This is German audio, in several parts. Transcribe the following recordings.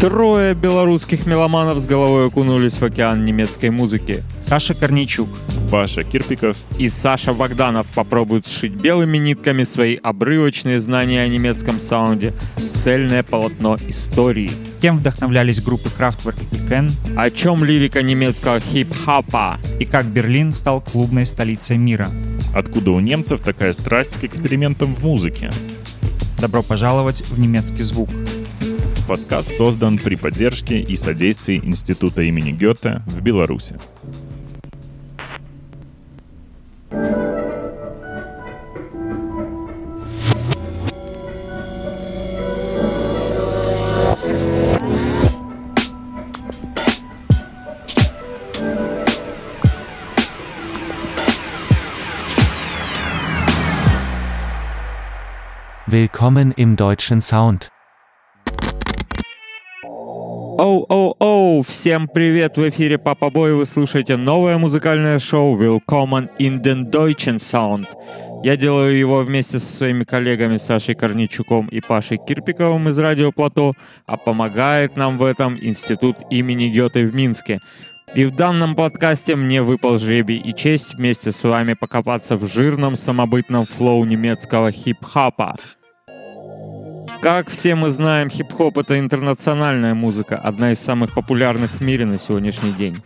Трое белорусских меломанов с головой окунулись в океан немецкой музыки. Саша Корнейчук, Паша Кирпиков и Саша Богданов попробуют сшить белыми нитками свои обрывочные знания о немецком саунде в цельное полотно истории. Кем вдохновлялись группы Kraftwerk и Кен? О чем лирика немецкого хип-хопа? И как Берлин стал клубной столицей мира? Откуда у немцев такая страсть к экспериментам в музыке? Добро пожаловать в немецкий звук. Подкаст создан при поддержке и содействии Института имени Гёте в Беларуси. Willkommen im deutschen Sound. Оу-оу-оу, всем привет, в эфире Папа Бой, вы слушаете новое музыкальное шоу Willkommen in den Deutschen Sound. Я делаю его вместе со своими коллегами Сашей Корничуком и Пашей Кирпиковым из Радио Плато, а помогает нам в этом Институт имени Гёте в Минске. И в данном подкасте мне выпал жребий и честь вместе с вами покопаться в жирном самобытном флоу немецкого хип-хапа. Как все мы знаем, хип-хоп — это интернациональная музыка, одна из самых популярных в мире на сегодняшний день.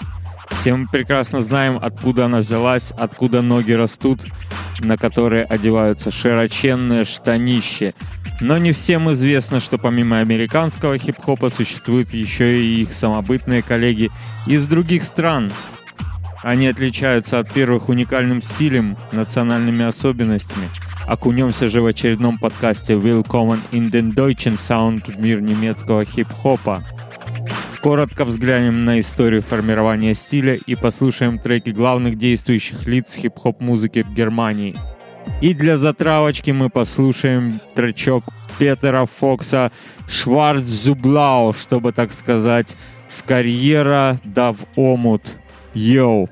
Все мы прекрасно знаем, откуда она взялась, откуда ноги растут, на которые одеваются широченные штанища. Но не всем известно, что помимо американского хип-хопа существуют еще и их самобытные коллеги из других стран. Они отличаются от первых уникальным стилем, национальными особенностями — Окунемся же в очередном подкасте Willkommen in den Deutschen Sound в мир немецкого хип-хопа. Коротко взглянем на историю формирования стиля и послушаем треки главных действующих лиц хип-хоп музыки в Германии. И для затравочки мы послушаем тречок Петера Фокса «Шварцзублау», чтобы, так сказать, с карьера да в омут. Йоу!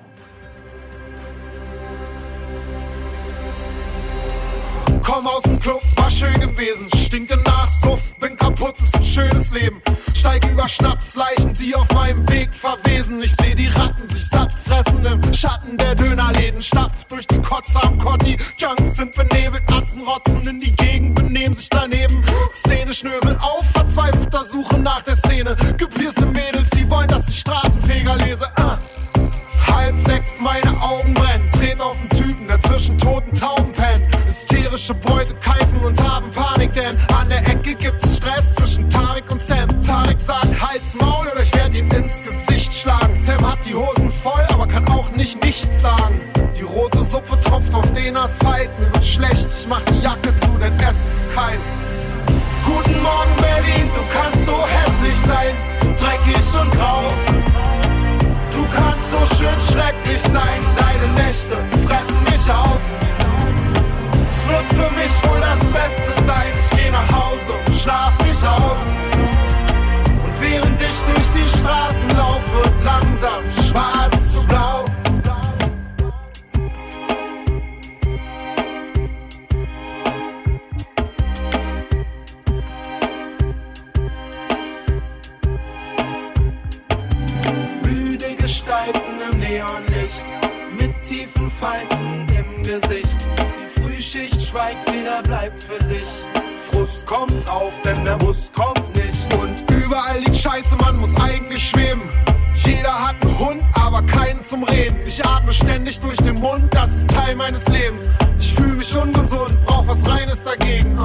Aus dem Club, war schön gewesen. Stinke nach Suff, bin kaputt, ist ein schönes Leben. Steig über Schnapsleichen, die auf meinem Weg verwesen. Ich seh die Ratten sich satt fressen im Schatten der Dönerläden. Stapf durch die Kotze am Kotti. Junks sind benebelt, Atzen rotzen in die Gegend, benehmen sich daneben. Szene schnösel auf, verzweifelter Suche nach der Szene. Gepierste Mädels, die wollen, dass ich Straßenfeger lese. Uh. Halb sechs, meine Augen brennen. Tret auf den Typen, der zwischen toten Tauben pennt. Hysterische Beute keifen und haben Panik, denn an der Ecke gibt es Stress zwischen Tarek und Sam. Tarek sagt, Hals, Maul oder ich werde ihm ins Gesicht schlagen. Sam hat die Hosen voll, aber kann auch nicht nichts sagen. Die rote Suppe tropft auf den Asphalt. Mir wird schlecht, ich mach die Jacke zu, denn es ist kalt. Guten Morgen Berlin, du kannst so hässlich sein, so dreckig und grau. Schön schrecklich sein, deine Nächte fressen mich auf. Es wird für mich wohl das Beste sein, ich geh nach Hause und schlaf mich aus. Und während ich durch die Straßen laufe, langsam schwarz Neonlicht, mit tiefen Falten im Gesicht. Die Frühschicht schweigt, jeder bleibt für sich. Frust kommt auf, denn der Bus kommt nicht. Und überall liegt Scheiße, man muss eigentlich schweben. Jeder hat einen Hund, aber keinen zum Reden. Ich atme ständig durch den Mund, das ist Teil meines Lebens. Ich fühle mich ungesund, brauch was Reines dagegen.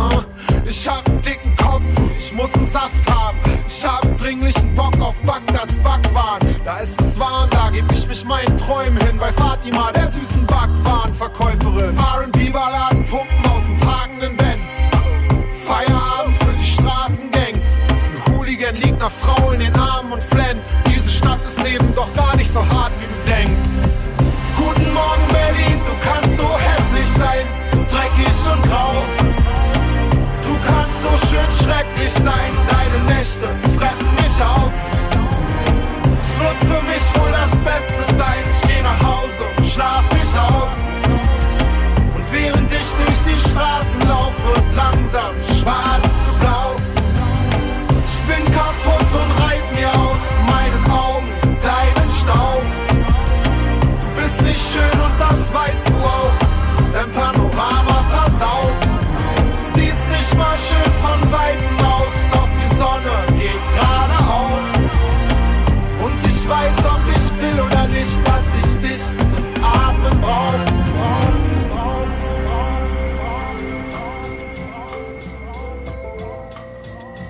Ich hab einen dicken Kopf, ich muss einen Saft haben. Ich hab dringlichen Bock auf Bagdads Backwaren. Da ist es warm, da geb ich mich meinen Träumen hin. Bei Fatima, der süßen Backwarenverkäuferin. R&B-Balladen pumpen aus dem parkenden Benz. Feierabend für die Straßengangs. Ein Hooligan liegt nach Frau in den Armen und flennt. Stadt ist eben doch gar nicht so hart, wie du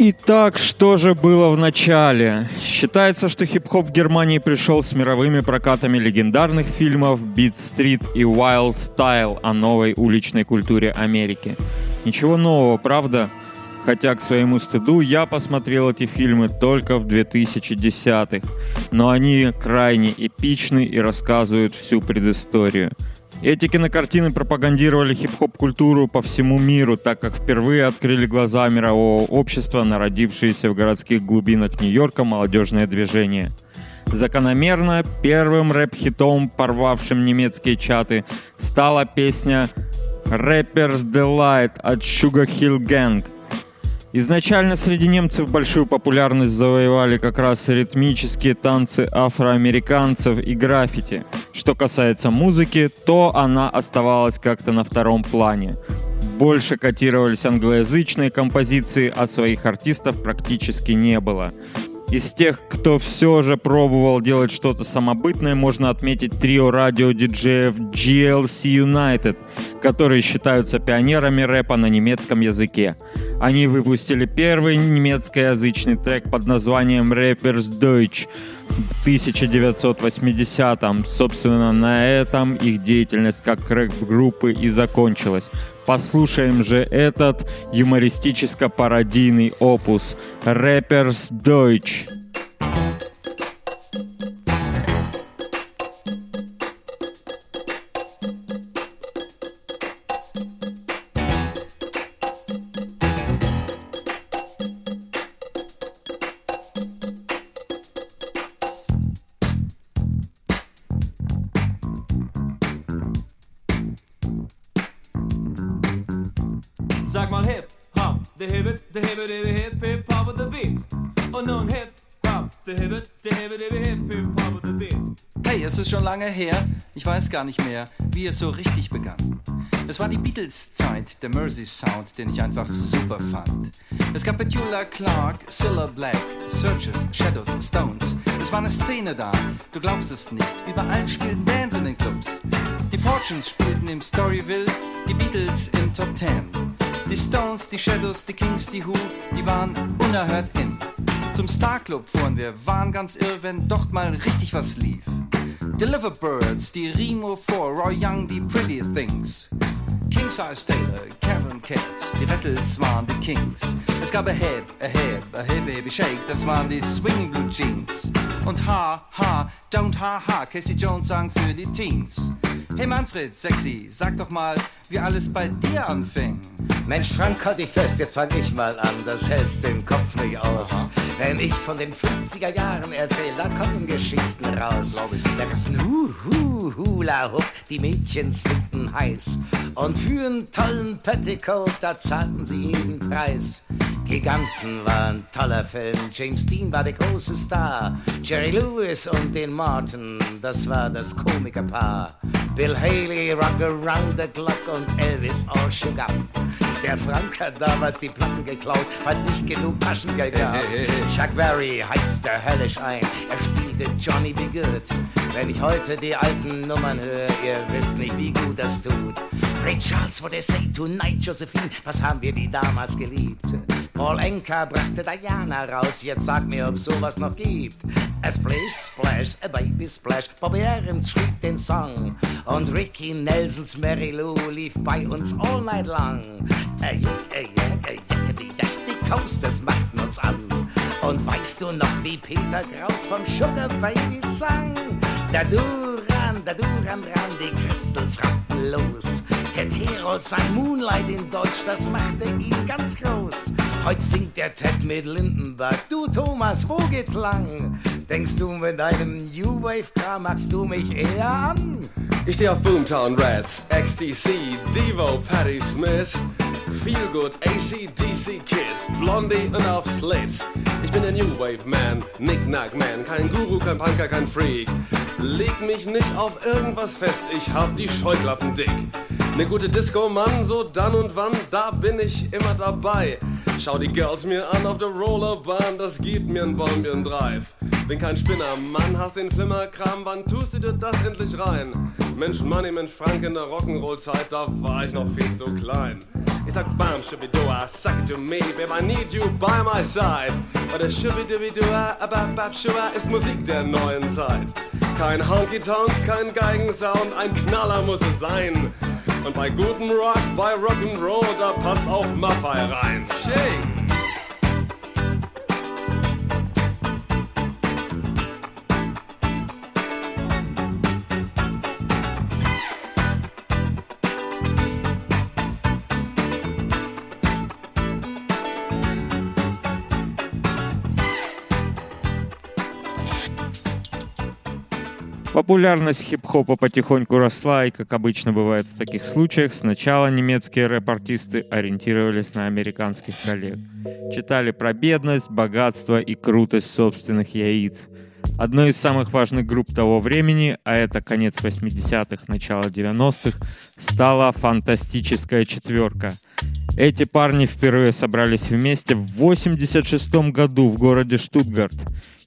Итак, что же было в начале? Считается, что хип-хоп в Германии пришел с мировыми прокатами легендарных фильмов Beat Street и Wild Style о новой уличной культуре Америки. Ничего нового, правда? Хотя, к своему стыду, я посмотрел эти фильмы только в 2010-х, но они крайне эпичны и рассказывают всю предысторию – эти кинокартины пропагандировали хип-хоп-культуру по всему миру, так как впервые открыли глаза мирового общества на родившееся в городских глубинах Нью-Йорка молодежное движение. Закономерно первым рэп-хитом, порвавшим немецкие чаты, стала песня «Rapper's Delight» от Sugar Hill Gang, Изначально среди немцев большую популярность завоевали как раз ритмические танцы афроамериканцев и граффити. Что касается музыки, то она оставалась как-то на втором плане. Больше котировались англоязычные композиции, а своих артистов практически не было. Из тех, кто все же пробовал делать что-то самобытное, можно отметить трио радиодиджеев GLC United, которые считаются пионерами рэпа на немецком языке. Они выпустили первый немецкоязычный трек под названием Rappers Deutsch 1980-м. Собственно, на этом их деятельность как рэп-группы и закончилась. Послушаем же этот юмористическо-пародийный опус «Rappers Deutsch». Gar nicht mehr, wie es so richtig begann. Es war die Beatles-Zeit, der Mersey-Sound, den ich einfach super fand. Es gab Petula Clark, Cilla Black, Searches, Shadows, Stones. Es war eine Szene da, du glaubst es nicht. Überall spielten Bands in den Clubs. Die Fortunes spielten im Storyville, die Beatles im Top Ten. Die Stones, die Shadows, die Kings, die Who, die waren unerhört in. Zum Star Club fuhren wir, waren ganz irr, wenn dort mal richtig was lief. Deliver birds, steerino for, or young be pretty things. King Size Taylor, Kevin Cats, die Rattles waren die Kings. Es gab a Head, a Head, a Hey Baby Shake, das waren die Swinging Blue Jeans. Und Ha, Ha, Don't Ha Ha, Casey Jones sang für die Teens. Hey Manfred, sexy, sag doch mal, wie alles bei dir anfing. Mensch, Frank, halt dich fest, jetzt fang ich mal an, das hältst den Kopf nicht aus. Aha. Wenn ich von den 50er Jahren erzähl, da kommen Geschichten raus. Da gab's ein Hu, Hu, Hula Hoop, die Mädchen zwickten heiß. Und für einen tollen Petticoat, da zahlten sie jeden Preis. Giganten war ein toller Film, James Dean war der große Star. Jerry Lewis und den Martin, das war das Komikerpaar. Bill Haley, Rock Around the Clock und Elvis all shook up. Der Frank hat damals die Platten geklaut, was nicht genug Taschengeld gab. Chuck Berry heizte höllisch ein, er spielte Johnny B. Good. Wenn ich heute die alten Nummern höre, ihr wisst nicht, wie gut das tut. Ray Charles, what they say tonight, Josephine, was haben wir die damals geliebt? Paul Enka brachte Diana raus, jetzt sag mir, ob sowas noch gibt. A splish, splash, a baby splash, Bobby Ahrens schrieb den Song. Und Ricky Nelsons Mary Lou lief bei uns all night long. A jick, a jack, a jack, die jack, die Coasters machten uns an. Und weißt du noch, wie Peter Kraus vom Sugar Baby sang? Da Duran, da Duran ran, die Crystals rappen los. Ted Hero sang Moonlight in Deutsch, das machte ihn ganz groß. Heute singt der Ted mit Lindenberg. Du Thomas, wo geht's lang? Denkst du, mit deinem New Wave Kram machst du mich eher an? Ich steh auf Boomtown Rats, XTC, Devo, Patti Smith, Feelgood, ACDC Kiss, Blondie und auf Slits. Ich bin der New Wave Man, Knick-Knack Man, kein Guru, kein Punker, kein Freak. Leg mich nicht auf irgendwas fest, ich hab die Scheuklappen dick. Ne gute Disco, Mann, so dann und wann, da bin ich immer dabei. Schau die Girls mir an auf der Rollerbahn, das gibt mir ein Bombion Drive. Bin kein Spinner, Mann, hast den Flimmerkram, wann tust du dir das endlich rein? Mensch Money, Mensch Frank in der Rock'n'Roll-Zeit, da war ich noch viel zu klein. Ich sag bam, shubidua, suck it to me, babe, I need you by my side. Bei der shubidubidua, abab, shua ist Musik der neuen Zeit. Kein Honky-Tonk, kein Geigensound, ein Knaller muss es sein. Und bei gutem Rock, bei Rock'n'Roll, da passt auch Maffei rein. Shake! Популярность хип-хопа потихоньку росла, и, как обычно бывает в таких случаях, сначала немецкие рэп-артисты ориентировались на американских коллег. Читали про бедность, богатство и крутость собственных яиц. Одной из самых важных групп того времени, а это конец 80-х, начало 90-х, стала «Фантастическая четверка». Эти парни впервые собрались вместе в 86 году в городе Штутгарт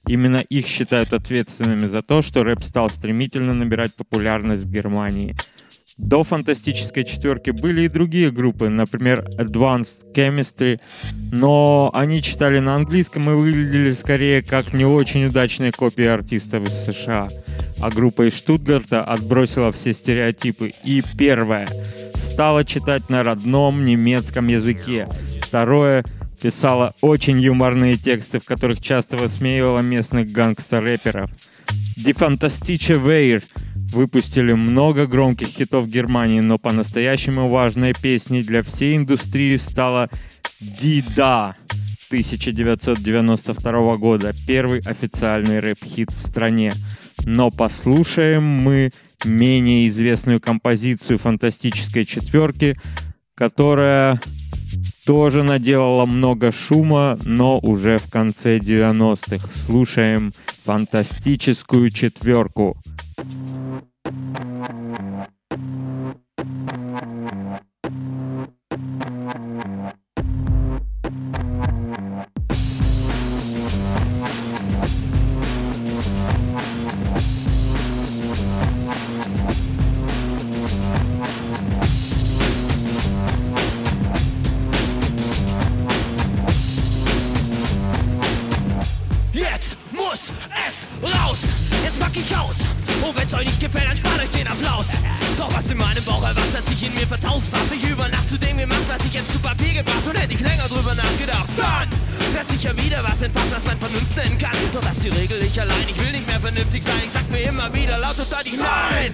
Именно их считают ответственными за то, что рэп стал стремительно набирать популярность в Германии. До фантастической четверки были и другие группы, например, Advanced Chemistry, но они читали на английском и выглядели скорее как не очень удачные копии артистов из США. А группа из Штутгарта отбросила все стереотипы. И первое стала читать на родном немецком языке. Второе писала очень юморные тексты, в которых часто высмеивала местных гангстер-рэперов. Die Fantastische Weir выпустили много громких хитов в Германии, но по-настоящему важной песней для всей индустрии стала Da 1992 года, первый официальный рэп-хит в стране. Но послушаем мы менее известную композицию фантастической четверки, которая тоже наделала много шума, но уже в конце 90-х. Слушаем фантастическую четверку. gefällt, dann spart euch den Applaus. Doch was in meinem Bauch erwacht, hat sich in mir vertauscht. Hab ich über Nacht zu dem gemacht, was ich jetzt zu Papier gebracht und hätte ich länger drüber nachgedacht. Dann dass ich ja wieder was entfacht, was man Vernunft nennen kann. Doch das ist die Regel, ich allein, ich will nicht mehr vernünftig sein. Ich sag mir immer wieder laut und deutlich Nein!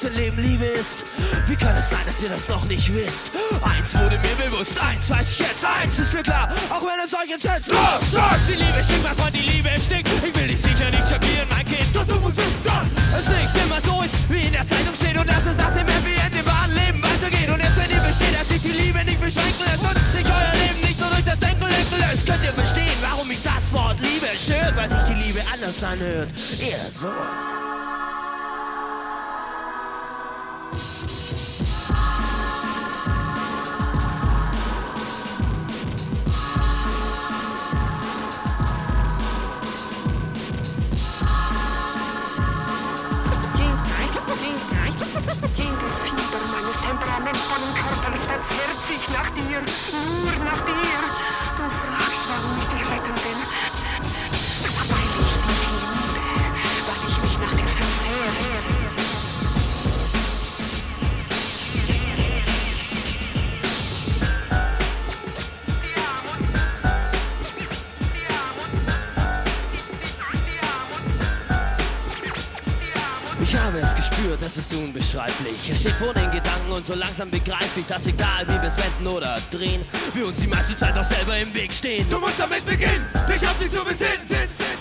für Leben Liebe ist. Wie kann es sein, dass ihr das noch nicht wisst? Eins wurde mir bewusst, eins weiß ich jetzt, eins ist mir klar, auch wenn es euch entsetzt. Los, sagt! Die Liebe stinkt, mein Freund, die Liebe stinkt. Ich will dich sicher nicht schockieren, mein Kind. Das du musst wissen, dass es nicht immer so ist, wie in der Zeitung steht und dass es nach dem Happy End im wahren Leben weitergeht. Und erst wenn ihr besteht, dass sich die Liebe nicht beschränken lässt und sich euer Leben nicht nur durch das Denken lenken lässt, könnt ihr verstehen, warum mich das Wort Liebe stört, weil sich die Liebe anders anhört. Eher so. ich nach dir, nur nach dir. Das ist unbeschreiblich. Es steht vor den Gedanken und so langsam begreife ich, dass egal wie wir es wenden oder drehen, wir uns die meiste Zeit auch selber im Weg stehen. Du musst damit beginnen, dich auf dich zu besinnen.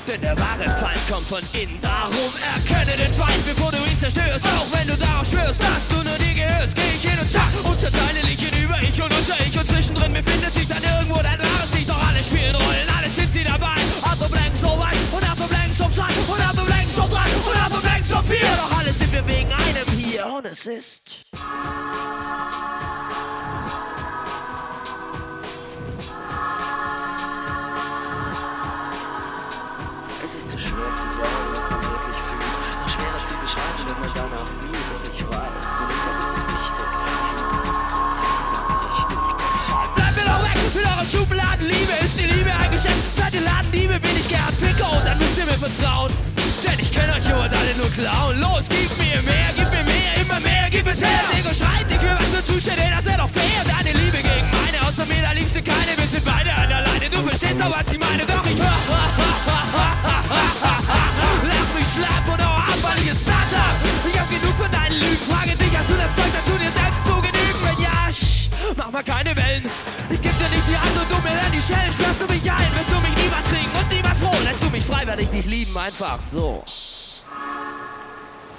Denn der wahre Feind kommt von innen. Darum erkenne den Feind, bevor du ihn zerstörst. Auch wenn du darauf schwörst, dass du nur dir gehörst, geh ich hin und zack, unterteile dich in über ich und unter ich. Und zwischendrin befindet sich dann irgendwo dein wahres Licht. Doch alle spielen Rollen, alle sind sie dabei. Andere blank so weit und andere blank so zwei und andere blank so drei und andere blank so vier. Doch alle sind wir wegen einem hier und es ist. Es ist zu schwer zu sagen, was man wirklich fühlt. Noch schwerer zu beschreiben, wenn man danach wühlt. Dass ich weiß, und deshalb ist es wichtig. Ich liebe diesen Tag, verdammt richtig. Deshalb Bleibt mir doch weg mit euren Schubladen. Liebe ist die Liebe ein Geschenk. Seid ihr Ladendiebe, bin ich gern Ficker und dann müsst ihr mir vertrauen. Klauen. Los, gib mir mehr, gib mir mehr, immer mehr, gib es her. Das Ego schreit, ich will was für Zustände, das wär doch fair. Deine Liebe gegen meine, außer mir, da liebst du keine. Wir sind beide an der Leine, du verstehst doch, was ich meine. Doch ich hör, lach mich schlapp und hau ab, weil ich es satt hab. Ich hab genug von deinen Lügen, frage dich, hast du das Zeug dazu, dir selbst zu genügen? Wenn ja, scht, mach mal keine Wellen. Ich geb dir nicht die Hand und du mir dann die Schellen. Sperrst du mich ein, wirst du mich niemals kriegen und niemals froh. Lässt du mich frei, werde ich dich lieben, einfach so.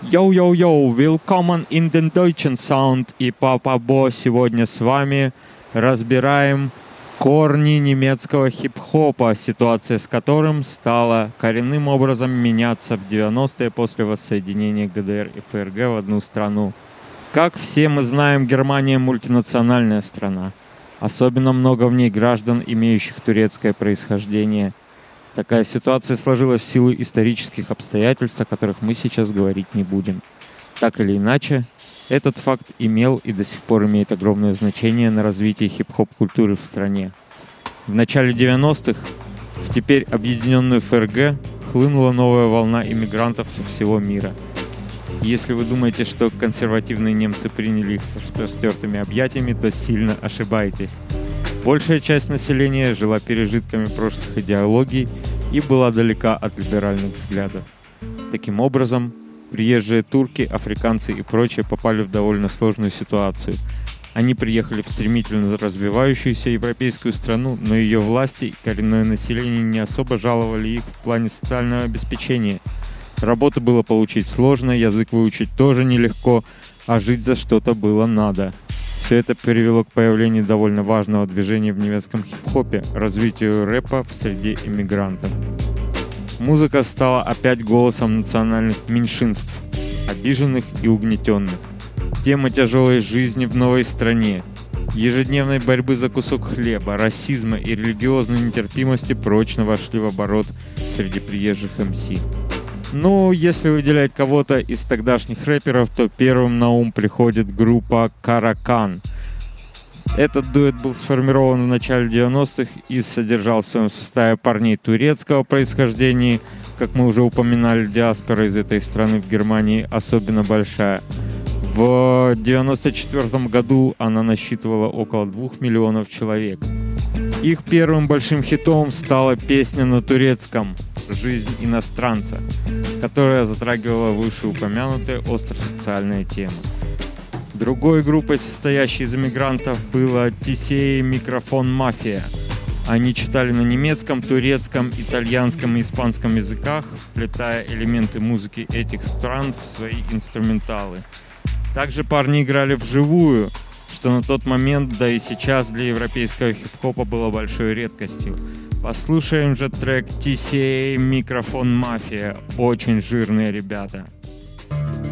Йоу-йоу-йоу, willkommen in den deutschen Sound и Папа Бо сегодня с вами разбираем корни немецкого хип-хопа, ситуация с которым стала коренным образом меняться в 90-е после воссоединения ГДР и ФРГ в одну страну. Как все мы знаем, Германия мультинациональная страна. Особенно много в ней граждан, имеющих турецкое происхождение – Такая ситуация сложилась в силу исторических обстоятельств, о которых мы сейчас говорить не будем. Так или иначе, этот факт имел и до сих пор имеет огромное значение на развитие хип-хоп-культуры в стране. В начале 90-х в теперь объединенную ФРГ хлынула новая волна иммигрантов со всего мира. Если вы думаете, что консервативные немцы приняли их с распростертыми объятиями, то сильно ошибаетесь. Большая часть населения жила пережитками прошлых идеологий и была далека от либеральных взглядов. Таким образом, приезжие турки, африканцы и прочие попали в довольно сложную ситуацию. Они приехали в стремительно развивающуюся европейскую страну, но ее власти и коренное население не особо жаловали их в плане социального обеспечения. Работу было получить сложно, язык выучить тоже нелегко, а жить за что-то было надо. Все это привело к появлению довольно важного движения в немецком хип-хопе, развитию рэпа в среде иммигрантов. Музыка стала опять голосом национальных меньшинств, обиженных и угнетенных. Тема тяжелой жизни в новой стране, ежедневной борьбы за кусок хлеба, расизма и религиозной нетерпимости прочно вошли в оборот среди приезжих МС. Ну, если выделять кого-то из тогдашних рэперов, то первым на ум приходит группа Каракан. Этот дуэт был сформирован в начале 90-х и содержал в своем составе парней турецкого происхождения. Как мы уже упоминали, диаспора из этой страны в Германии особенно большая. В 94 году она насчитывала около 2 миллионов человек. Их первым большим хитом стала песня на турецком «Жизнь иностранца», которая затрагивала вышеупомянутые остро-социальные темы. Другой группой, состоящей из иммигрантов, была TCA Микрофон Мафия. Они читали на немецком, турецком, итальянском и испанском языках, вплетая элементы музыки этих стран в свои инструменталы. Также парни играли вживую, что на тот момент, да и сейчас для европейского хип-хопа было большой редкостью. Послушаем же трек TCA Микрофон Мафия. Очень жирные ребята. Hayatta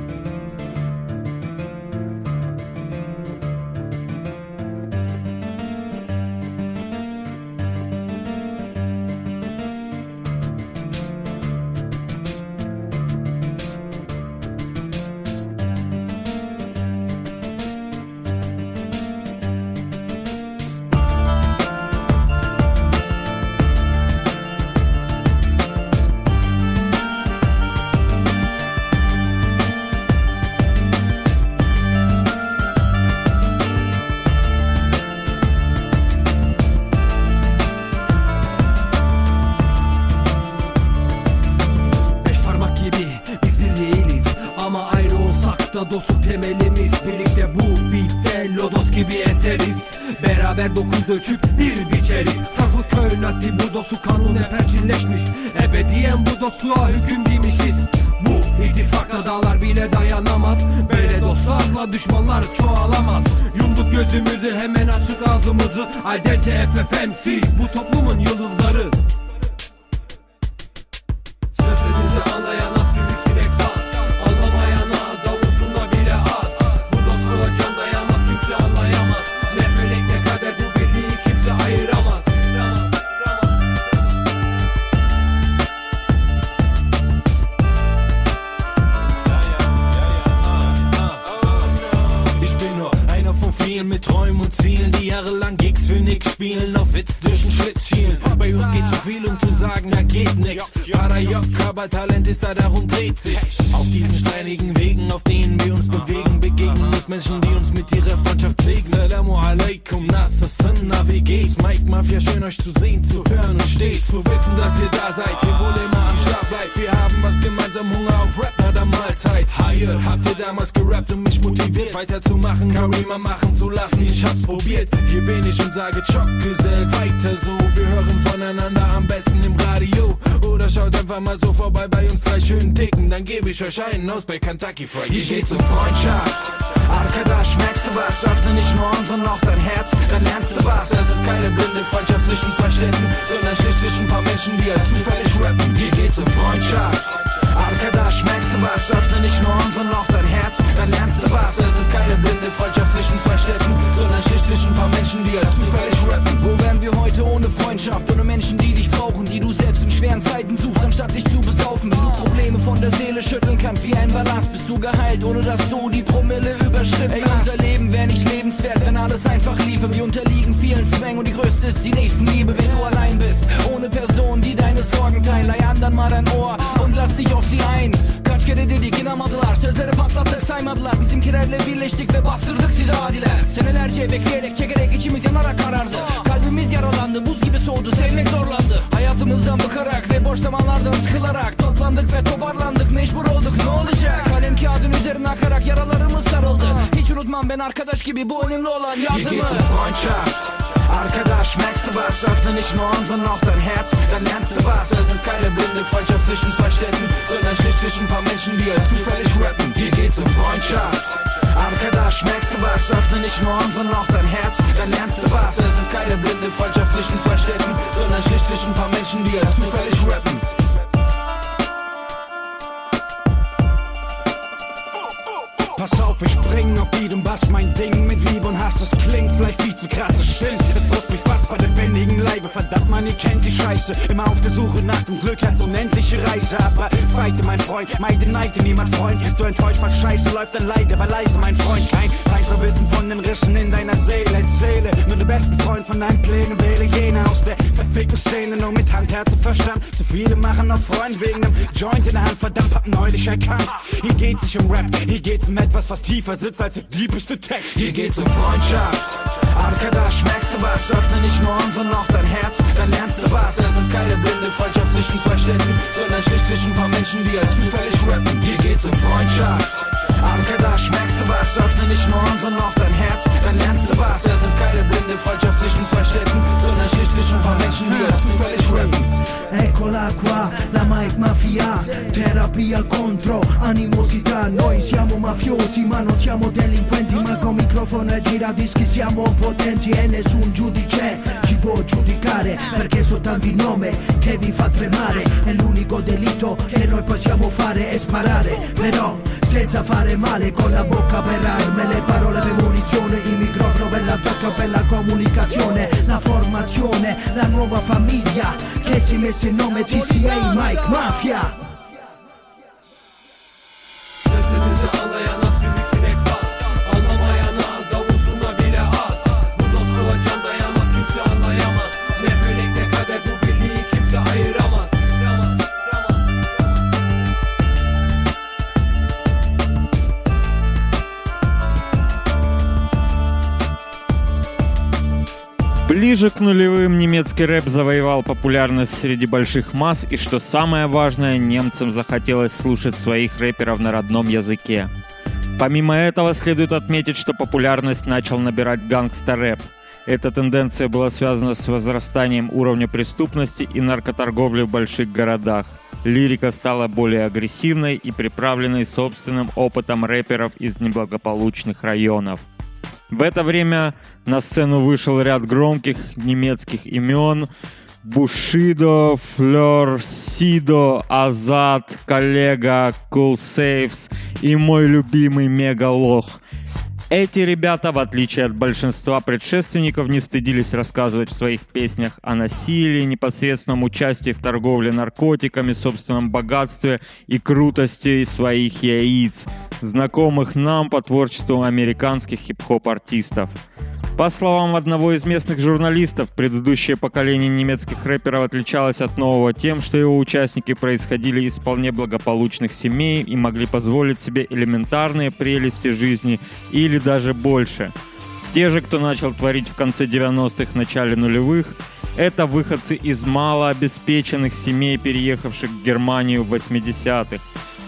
Kazı al dente FFM'siz Bu toplum Higher, habt ihr damals gerappt und mich motiviert, weiterzumachen, Karima machen zu lassen, ich hab's probiert. Hier bin ich und sage Chock, Gesell, weiter so. Wir hören voneinander am besten im Radio. Oder schaut einfach mal so vorbei bei uns drei schönen Dicken, dann gebe ich euch einen aus bei Kentucky Fried. Hier geht's um Freundschaft. Arkadaş, merkst du was? Öffne nicht nur unseren noch dein Herz, dann lernst du was. Das ist keine blinde Freundschaft zwischen zwei Städten, sondern schlicht zwischen ein paar Menschen, die halt zufällig rappen. Hier geht's um Freundschaft. Arkadaş, was? Öffne nicht nur unseren noch dein Herz, dann lernst du was. Das ist keine blinde Freundschaft zwischen zwei Städten, sondern schlicht zwischen ein paar Menschen, die halt zufällig rappen. Wo wären wir heute ohne Freundschaft, ohne Menschen, die dich brauchen, die du selbst in schweren Zeiten suchst, anstatt dich zu besaufen? Wenn du Probleme von der Seele schütteln kannst wie ein Ballast, bist du geheilt, ohne dass du die Promille überschritten Ey, unser Leben wäre nicht lebenswert, wenn alles einfach liefe. Wir unterliegen vielen Zwängen und die größte ist die Nächstenliebe, wenn du allein bist, ohne Person, die deine Sorgen teilen. Leih anderen mal dein Ohr und lass dich auf sie ein. Kaç kere dedik inanmadılar Sözleri patlattık saymadılar Bizimkilerle birleştik ve bastırdık sizi adiler. Senelerce bekleyerek çekerek içimiz yanarak karardı Kalbimiz yaralandı buz gibi soğudu sevmek zorlandı Hayatımızdan bıkarak ve boş zamanlardan sıkılarak Toplandık ve toparlandık mecbur olduk ne olacak Kalem kağıdın üzerine akarak yaralarımız sarıldı Hiç unutmam ben arkadaş gibi bu önemli olan yardımı. Arkadaş, merkst du was? Öffne nicht nur unseren noch dein Herz, dann lernst du was. Das ist keine blinde Freundschaft zwischen zwei Städten, sondern schlicht zwischen paar Menschen, die halt zufällig rappen. Hier geht's um Freundschaft. Arkadaş, merkst du was? Öffne nicht nur unseren noch dein Herz, dann lernst du was. Das ist keine blinde Freundschaft zwischen zwei Städten, sondern schlicht zwischen ein paar Menschen, die halt zufällig rappen. Auf, ich bring auf und Bass mein Ding mit Liebe und Hass. Das klingt vielleicht viel zu krass, das stimmt. Es frisst mich fast bei lebendigen Leibe. Verdammt, man, ihr kennt die Scheiße. Immer auf der Suche nach dem Glück, als unendliche Reise. Aber feite, mein Freund, meide, neide, niemand Freund. Bist du enttäuscht, weil Scheiße läuft dann leid, aber leise, mein Freund. Kein Feinverwissen von den Rissen in deiner Seele. Erzähle nur den besten Freund von deinen Plänen. Wähle jene aus der verfickten Szene, nur mit Hand, Herz und Verstand. Zu viele machen auf Freund wegen einem Joint in der Hand. Verdammt, hab neulich erkannt. Hier geht's nicht um Rap, hier geht's um etwas, was tiefer sitzt als der diebeste Text. Hier geht's um Freundschaft. Arkadaş, merkst du was? Öffne nicht nur unseren noch dein Herz, dann lernst du was. Das ist keine blinde Freundschaft zwischen zwei Städten, sondern schlicht zwischen paar Menschen, die halt zufällig rappen. Hier geht's um Freundschaft. Arkadaş, merkst du was? Öffne nicht nur unseren noch dein Herz, dann lernst du was. Das ist keine blinde Freundschaft zwischen zwei Städten, sondern schlicht zwischen ein paar Menschen, halt zufällig rappen. Eccola qua, la Mike Mafia, terapia contro animosità. Noi siamo mafiosi ma non siamo delinquenti, ma con microfono e giradischi siamo potenti e nessun giudice ci può giudicare perché soltanto il nome che vi fa tremare è l'unico delitto che noi possiamo fare è sparare, però senza fare male con la bocca per arme, le parole per munizione, il microfono per la tocca per la comunicazione, la formazione, la nuova famiglia che si messe il nome TCA Mike Mafia. Ближе к нулевым немецкий рэп завоевал популярность среди больших масс, и что самое важное, немцам захотелось слушать своих рэперов на родном языке. Помимо этого, следует отметить, что популярность начал набирать гангстер-рэп. Эта тенденция была связана с возрастанием уровня преступности и наркоторговли в больших городах. Лирика стала более агрессивной и приправленной собственным опытом рэперов из неблагополучных районов. В это время на сцену вышел ряд громких немецких имен, Бушидо, Флер, Сидо, Азат, Коллега, Cool Saves и мой любимый Мегалох. Эти ребята, в отличие от большинства предшественников, не стыдились рассказывать в своих песнях о насилии, непосредственном участии в торговле наркотиками, собственном богатстве и крутости своих яиц, знакомых нам по творчеству американских хип-хоп артистов. По словам одного из местных журналистов, предыдущее поколение немецких рэперов отличалось от нового тем, что его участники происходили из вполне благополучных семей и могли позволить себе элементарные прелести жизни или даже больше. Те же, кто начал творить в конце 90-х, начале нулевых, это выходцы из малообеспеченных семей, переехавших в Германию в 80-х.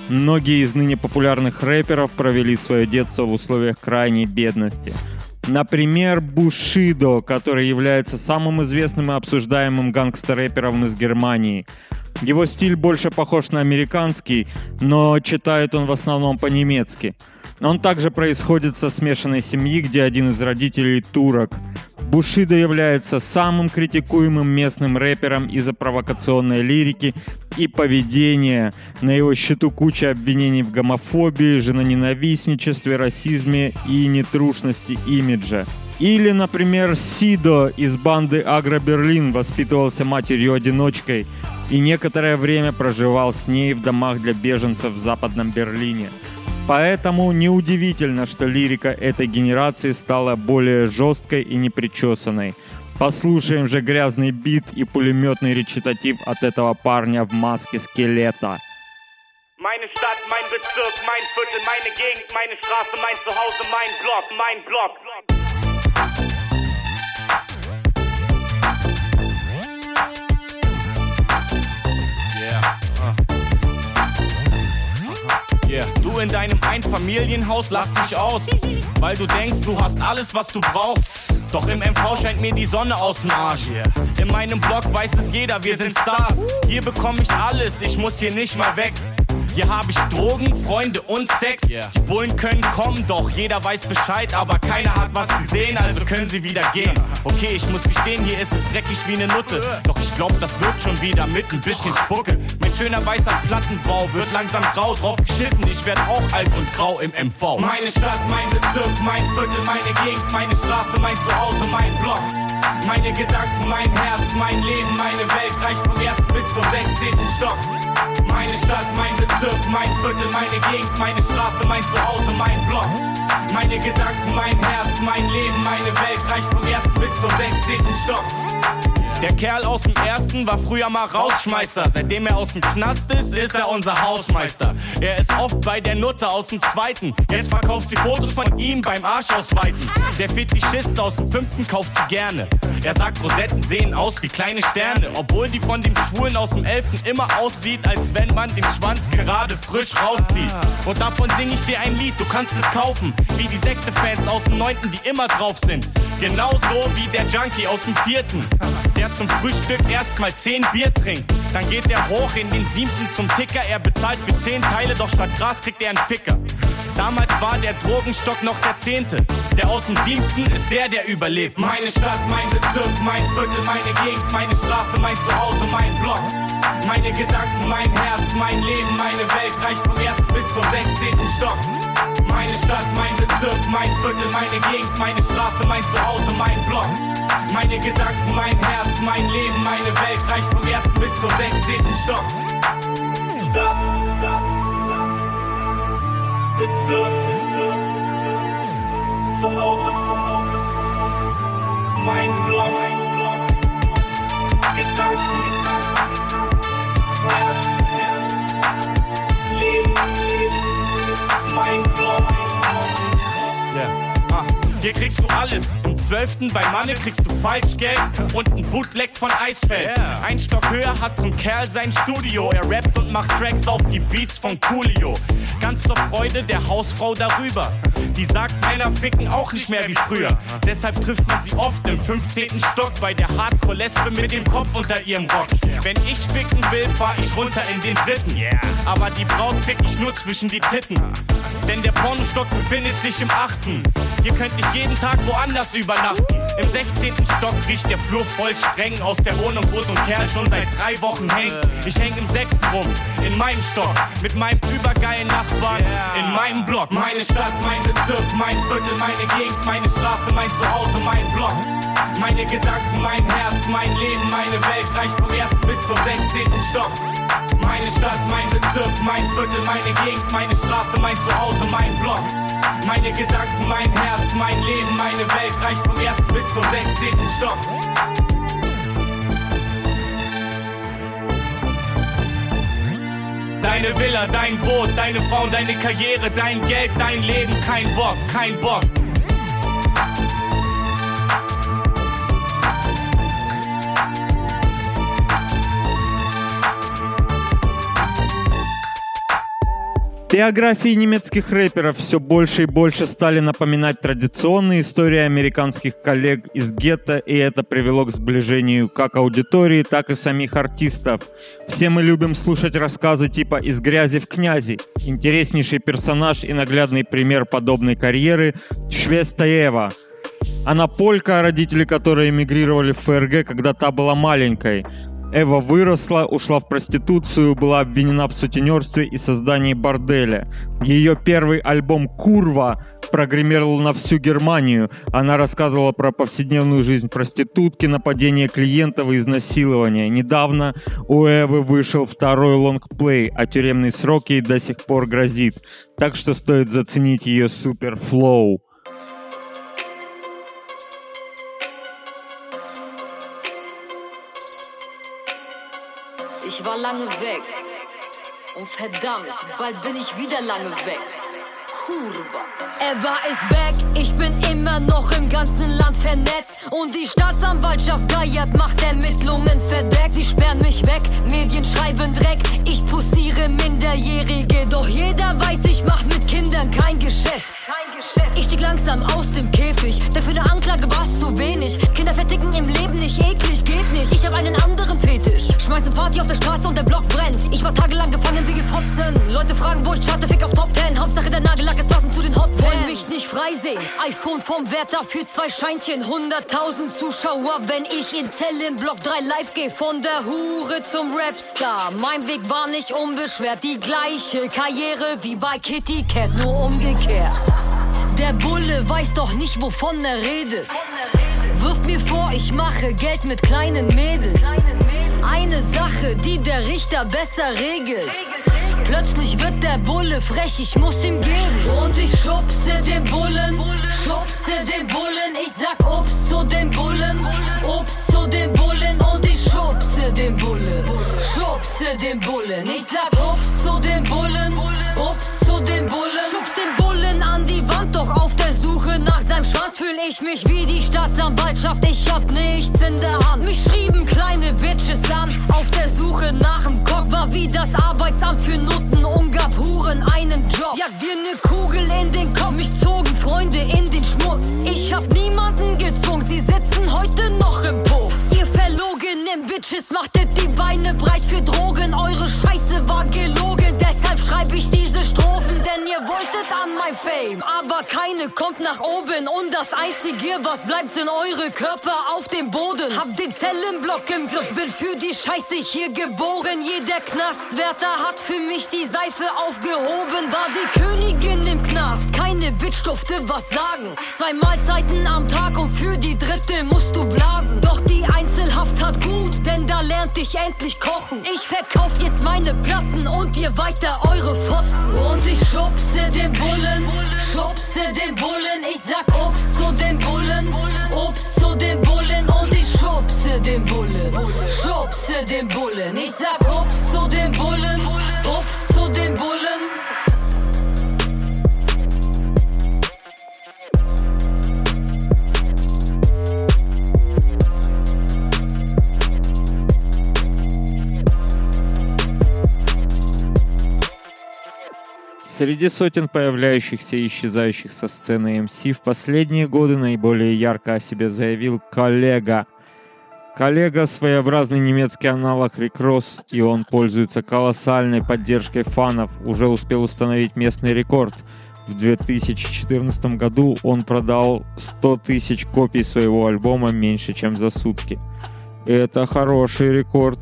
Многие из ныне популярных рэперов провели свое детство в условиях крайней бедности – Например, Бушидо, который является самым известным и обсуждаемым гангстер-рэпером из Германии. Его стиль больше похож на американский, но читает он в основном по-немецки. Он также происходит со смешанной семьи, где один из родителей турок. Бушидо является самым критикуемым местным рэпером из-за провокационной лирики и поведения. На его счету куча обвинений в гомофобии, женоненавистничестве, расизме и нетрушности имиджа. Или, например, Сидо из банды Агро Берлин воспитывался матерью-одиночкой и некоторое время проживал с ней в домах для беженцев в Западном Берлине. Поэтому неудивительно, что лирика этой генерации стала более жесткой и непричесанной. Послушаем же грязный бит и пулеметный речитатив от этого парня в маске скелета. Meine Stadt, mein Bezirk, mein Viertel, meine Gegend, meine Straße, mein Zuhause, mein Block, mein Block. Yeah. Yeah. Du in deinem Einfamilienhaus lass dich aus, weil du denkst, du hast alles, was du brauchst. Doch im MV scheint mir die Sonne aus dem Arsch. In meinem Blog weiß es jeder, wir sind Stars. Hier bekomme ich alles, ich muss hier nicht mal weg. Hier habe ich Drogen, Freunde und Sex. Die Bullen können kommen, doch jeder weiß Bescheid, aber keiner hat was gesehen, also können sie wieder gehen. Okay, ich muss gestehen, hier ist es dreckig wie eine Nutte. Doch ich glaub, das wird schon wieder mit ein bisschen Spucke. Mein schöner weißer Plattenbau wird langsam grau, drauf geschissen. Ich werd auch alt und grau im MV. Meine Stadt, mein Bezirk, mein Viertel, meine Gegend, meine Straße, mein Zuhause, mein Block. Meine Gedanken, mein Herz, mein Leben, meine Welt reicht vom ersten bis zum 16. Stock. Meine Stadt, mein Bezirk, mein Viertel, meine Gegend, meine Straße, mein Zuhause, mein Block. Meine Gedanken, mein Herz, mein Leben, meine Welt reicht vom ersten bis zum 16. Stock. Der Kerl aus dem ersten war früher mal Rausschmeißer. Seitdem er aus dem Knast ist, ist er unser Hausmeister. Er ist oft bei der Nutte aus dem zweiten. Jetzt verkauft sie Fotos von ihm beim Arsch ausweiten. Der Fetischist aus dem fünften kauft sie gerne. Er sagt, Rosetten sehen aus wie kleine Sterne. Obwohl die von dem Schwulen aus dem elften immer aussieht, als wenn man den Schwanz gerade frisch rauszieht. Und davon sing ich dir ein Lied, du kannst es kaufen. Wie die Sekte-Fans aus dem neunten, die immer drauf sind. Genauso wie der Junkie aus dem vierten. Der zum Frühstück erstmal 10 Bier trinkt. Dann geht er hoch in den siebten zum Ticker. Er bezahlt für 10 Teile, doch statt Gras kriegt er einen Ficker. Damals war der Drogenstock noch der zehnte. Der aus dem siebten ist der, der überlebt. Meine Stadt, mein Bezirk, mein Viertel, meine Gegend, meine Straße, mein Zuhause, mein Block. Meine Gedanken, mein Herz, mein Leben, meine Welt reicht vom ersten bis zum 16. Stock. Meine Stadt, mein Bezirk, mein Viertel, meine Gegend, meine Straße, mein Zuhause, mein Block. Meine Gedanken, mein Herz, mein Leben, meine Welt reicht vom ersten bis zum 16. Stock. Stadt, Stadt, Bezirk, Zuhause, mein Block, hier kriegst du alles. Im 12. bei Manne kriegst du Falschgeld und ein Bootleg von Eisfeld. Ein Stock höher hat zum Kerl sein Studio. Er rappt und macht Tracks auf die Beats von Coolio. Ganz zur Freude der Hausfrau darüber. Die sagt, Männer ficken auch nicht mehr wie früher. Deshalb trifft man sie oft im 15. Stock bei der Hardcore-Lesbe mit dem Kopf unter ihrem Rock. Wenn ich ficken will, fahr ich runter in den dritten. Aber die Braut fick ich nur zwischen die Titten. Denn der Pornostock befindet sich im achten. Hier könnte ich jeden Tag woanders übernachten. Ghana. Im 16. Stock riecht der Flur voll streng aus der Wohnung, wo so ein Kerl schon seit drei Wochen hängt. Ich häng im 6. rum, in meinem Stock, mit meinem übergeilen Nachbarn, in meinem Block. Meine Stadt, mein Bezirk, mein Viertel, meine Gegend, meine Straße, mein Zuhause, mein Block. Meine Gedanken, mein Herz, mein Leben, meine Welt reicht vom ersten bis zum 16. Stock. Meine Stadt, mein Bezirk, mein Viertel, meine Gegend, meine Straße, mein Zuhause, mein Block. Meine Gedanken, mein Herz, mein Leben, meine Welt reicht vom ersten bis zum 16. Stock. Deine Villa, dein Boot, deine Frau, deine Karriere, dein Geld, dein Leben, kein Bock, kein Bock. Биографии немецких рэперов все больше и больше стали напоминать традиционные истории американских коллег из гетто, и это привело к сближению как аудитории, так и самих артистов. Все мы любим слушать рассказы типа «Из грязи в князи». Интереснейший персонаж и наглядный пример подобной карьеры – Швеста Ева. Она полька, родители которой эмигрировали в ФРГ, когда та была маленькой. Эва выросла, ушла в проституцию, была обвинена в сутенерстве и создании борделя. Ее первый альбом «Курва» прогремел на всю Германию. Она рассказывала про повседневную жизнь проститутки, нападение клиентов и изнасилования. Недавно у Эвы вышел второй лонгплей, а тюремный срок ей до сих пор грозит. Так что стоит заценить ее суперфлоу. Ich war lange weg. Und verdammt, bald bin ich wieder lange weg. Kurva. Eva ist back, ich bin immer noch im ganzen Land vernetzt. Und die Staatsanwaltschaft geiert, macht Ermittlungen verdeckt. Sie sperren mich weg, Medien schreiben Dreck. Ich pussiere Minderjährige, doch jeder weiß, ich mach mit Kindern kein Geschäft. Ich stieg langsam aus dem Käfig, denn für eine Anklage war's zu wenig. Kinder verticken im Leben nicht eklig, geht nicht. Ich hab einen anderen Fetisch. Schmeiße Party auf der Straße und der Block brennt. Ich war tagelang gefangen wie Gefotzen. Leute fragen, wo ich starte, fick auf Top 10. Hauptsache der Nagellack ist passend zu den Hot. Wollen mich nicht freisehen. iPhone vom Wärter für zwei Scheinchen. 100.000 Zuschauer, wenn ich in Zellenblock 3 live gehe. Von der Hure zum Rapstar. Mein Weg war nicht unbeschwert. Die gleiche Karriere wie bei Kitty Cat, nur umgekehrt. Der Bulle weiß doch nicht, wovon er redet. Wirft mir vor, ich mache Geld mit kleinen Mädels. Eine Sache, die der Richter besser regelt. Plötzlich wird der Bulle frech, ich muss ihm geben. Und ich schubse den Bullen, schubse den Bullen. Ich sag Obst zu den Bullen, Obst zu den Bullen. Und ich schubse den Bullen, schubse den Bullen. Ich sag Obst zu den Bullen, Obst zu den Bullen. Schubs den Bullen an ich mich wie die Staatsanwaltschaft. Ich hab nichts in der Hand. Mich schrieben kleine Bitches an. Auf der Suche nach dem Cock war wie das Arbeitsamt für Nutten und gab Huren einen Job. Jag dir ne Kugel in den Kopf, mich zogen Freunde in den Schmutz. Ich hab niemanden gezwungen, sie sitzen heute noch im Puff. Ihr verlogenen Bitches machtet die an mein Fame. Aber keine kommt nach oben und das Einzige, was bleibt, sind eure Körper auf dem Boden. Hab den Zellenblock im Griff, bin für die Scheiße hier geboren. Jeder Knastwärter hat für mich die Seife aufgehoben. War die Königin im Knast, keine Bitch durfte was sagen. Zwei Mahlzeiten am Tag und für die dritte musst du blasen. Doch die Einzelhaft hat gut, denn da lernt ich endlich kochen. Ich verkauf jetzt meine Platten und ihr weiter eure Fotzen. Und ich schubse den Bullen, schubse den Bullen. Ich sag Obst zu den Bullen, Obst zu den Bullen. Und ich schubse den Bullen, schubse den Bullen. Ich sag Obst zu den Bullen, Obst zu den Bullen. Среди сотен появляющихся и исчезающих со сцены МС в последние годы наиболее ярко о себе заявил коллега. Коллега — своеобразный немецкий аналог Рик Росс, и он пользуется колоссальной поддержкой фанов, уже успел установить местный рекорд. В 2014 году он продал 100 тысяч копий своего альбома меньше, чем за сутки. Это хороший рекорд.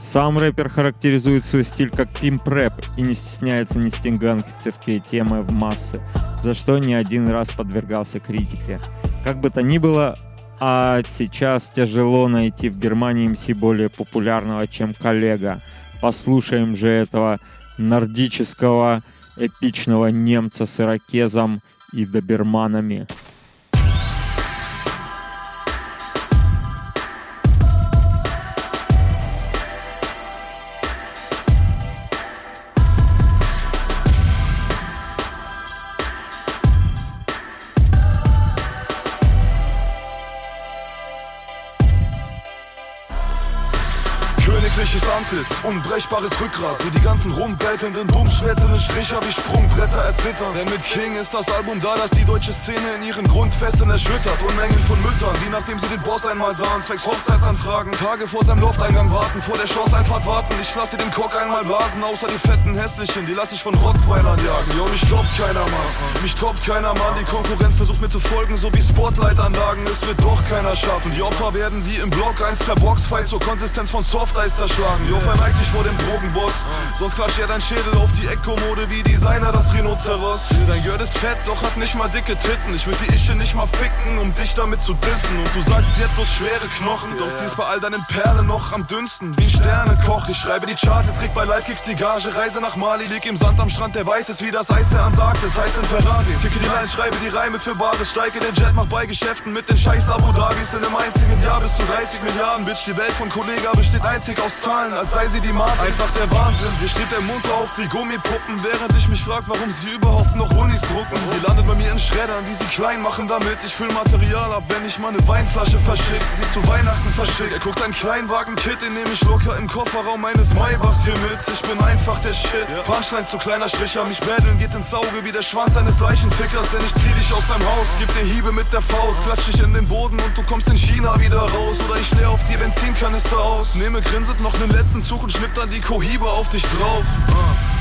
Сам рэпер характеризует свой стиль как пимп-рэп и не стесняется нести гангстерские темы в массы, за что не один раз подвергался критике. Как бы то ни было, а сейчас тяжело найти в Германии МС более популярного, чем коллега. Послушаем же этого нордического эпичного немца с ирокезом и доберманами. Antlitz, unbrechbares Rückgrat Sieh die ganzen rumbettelnden, dummschwätzenden Stricher wie Sprungbretter erzittern. Denn mit King ist das Album da, das die deutsche Szene in ihren Grundfesten erschüttert. Unmengen von Müttern, die nachdem sie den Boss einmal sahen Zwecks Hochzeitsanfragen, Tage vor seinem Lofteingang warten Vor der Schlosseinfahrt warten, ich lasse den Kock einmal blasen Außer die fetten Hässlichen, die lass ich von Rottweilern jagen. Jo, mich toppt keiner, Mann, mich toppt keiner, Mann. Die Konkurrenz versucht mir zu folgen, so wie Spotlight-Anlagen. Es wird doch keiner schaffen, die Opfer werden wie im Block 1 per Boxfight zur Konsistenz von Softeis zerschlagen. Jo, verneig dich vor dem Drogenboss. Sonst klatscht er dein Schädel auf die Eckkommode wie Designer das Rhinoceros. Dein Gürtel ist fett, doch hat nicht mal dicke Titten. Ich würd die Ische nicht mal ficken, um dich damit zu dissen. Und du sagst, sie hat bloß schwere Knochen Doch sie ist bei all deinen Perlen noch am dünnsten. Wie Sternekoch, ich schreibe die Charts, krieg bei Live-Kicks die Gage. Reise nach Mali, lieg im Sand am Strand, der weiß es wie das Eis der Antarktis Heiß in Ferrari, ticke die Lines, schreibe die Reime für Bares Steige den Jet, mach bei Geschäften mit den scheiß Abu Dhabis. In einem einzigen Jahr bist du 30 Milliarden, Bitch Die Welt von Kollega besteht einzig aus Zahlen, als sei sie die Matrix Einfach der Wahnsinn, dir steht der Mund auf wie Gummipuppen. Während ich mich frag, warum sie überhaupt noch Unis drucken. Die landet bei mir in Schreddern, die sie klein machen damit. Ich füll Material ab, wenn ich mal eine Weinflasche verschick Sie zu Weihnachten verschickt. Er guckt einen Kleinwagen-Kit, den nehm ich locker im Kofferraum meines Maybachs hier mit. Ich bin einfach der Shit, Punchlines zu kleiner Stricher Mich battlen geht ins Auge wie der Schwanz eines Leichenfickers Denn ich zieh dich aus deinem Haus, gib dir Hiebe mit der Faust. Klatsch dich in den Boden und du kommst in China wieder raus. Oder ich leer auf die Benzinkanister aus. Nehme grinsend noch nen letzten Zug und schnipp dann die Kohibe auf dich drauf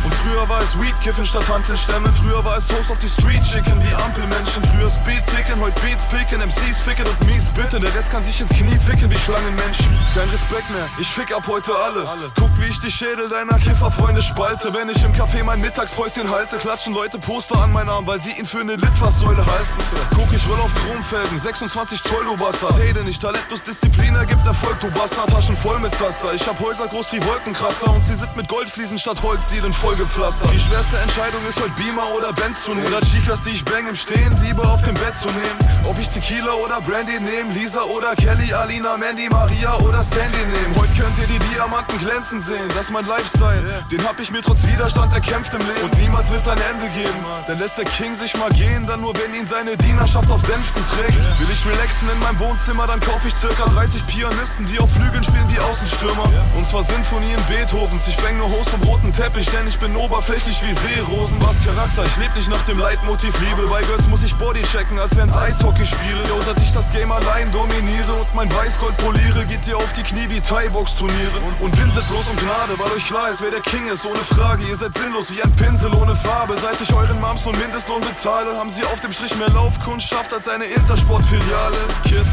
Und früher war es Weed kiffen statt Hantelstämme Früher war es Toast auf die Street chicken wie Ampelmenschen. Früher Speed ticken, heute Beats picken MCs ficken und mies bitte Der Rest kann sich ins Knie ficken wie Schlangenmenschen. Kein Respekt mehr, ich fick ab heute alle. Guck wie ich die Schädel deiner Kifferfreunde spalte. Wenn ich im Café mein Mittagspäuschen halte Klatschen Leute Poster an meinen Arm, weil sie ihn für eine Litfaßsäule halten. Guck, ich roll auf Chromfelgen, 26 Zoll, du Bastard. Hey, denn nicht talentlos Disziplin ergibt Erfolg, du Bastard. Taschen voll mit Zaster, ich hab Häuser groß wie Wolkenkratzer Und sie sind mit Goldfliesen statt Holzdielen vollgepflastert. Die schwerste Entscheidung ist heute Beamer oder Benz zu nehmen. Oder Chicas, die ich bang im Stehen, lieber auf dem Bett zu nehmen. Ob ich Tequila oder Brandy nehm, Lisa oder Kelly, Alina, Mandy, Maria oder Sandy nehmen Heute könnt ihr die Diamanten glänzen sehen, das ist mein Lifestyle. Den hab ich mir trotz Widerstand erkämpft im Leben. Und niemand wird sein Ende geben. Dann lässt der King sich mal gehen, dann nur wenn ihn seine Dienerschaft auf Sänften trägt. Will ich relaxen in meinem Wohnzimmer, dann kauf ich circa 30 Pianisten, die auf Flügeln spielen wie Außenstürmer. Und zwar Sinfonien Beethovens, ich bang nur Hose vom roten Teppich, denn ich bin oberflächlich wie Seerosen. Was Charakter, ich leb nicht nach dem Leitmotiv. Liebe Bei Girls muss ich Body checken, als wenn's Eishockey spiele. Jo, seit ich das Game allein dominiere und mein Weißgold poliere. Geht ihr auf die Knie wie Thai-Box-Turniere. Und, und winselt bloß um Gnade, weil euch klar ist, wer der King ist, ohne Frage Ihr seid sinnlos wie ein Pinsel ohne Farbe. Seit ich euren Moms nun Mindestlohn bezahle Haben sie auf dem Strich mehr Laufkundschaft als eine Intersport-Filiale. Kid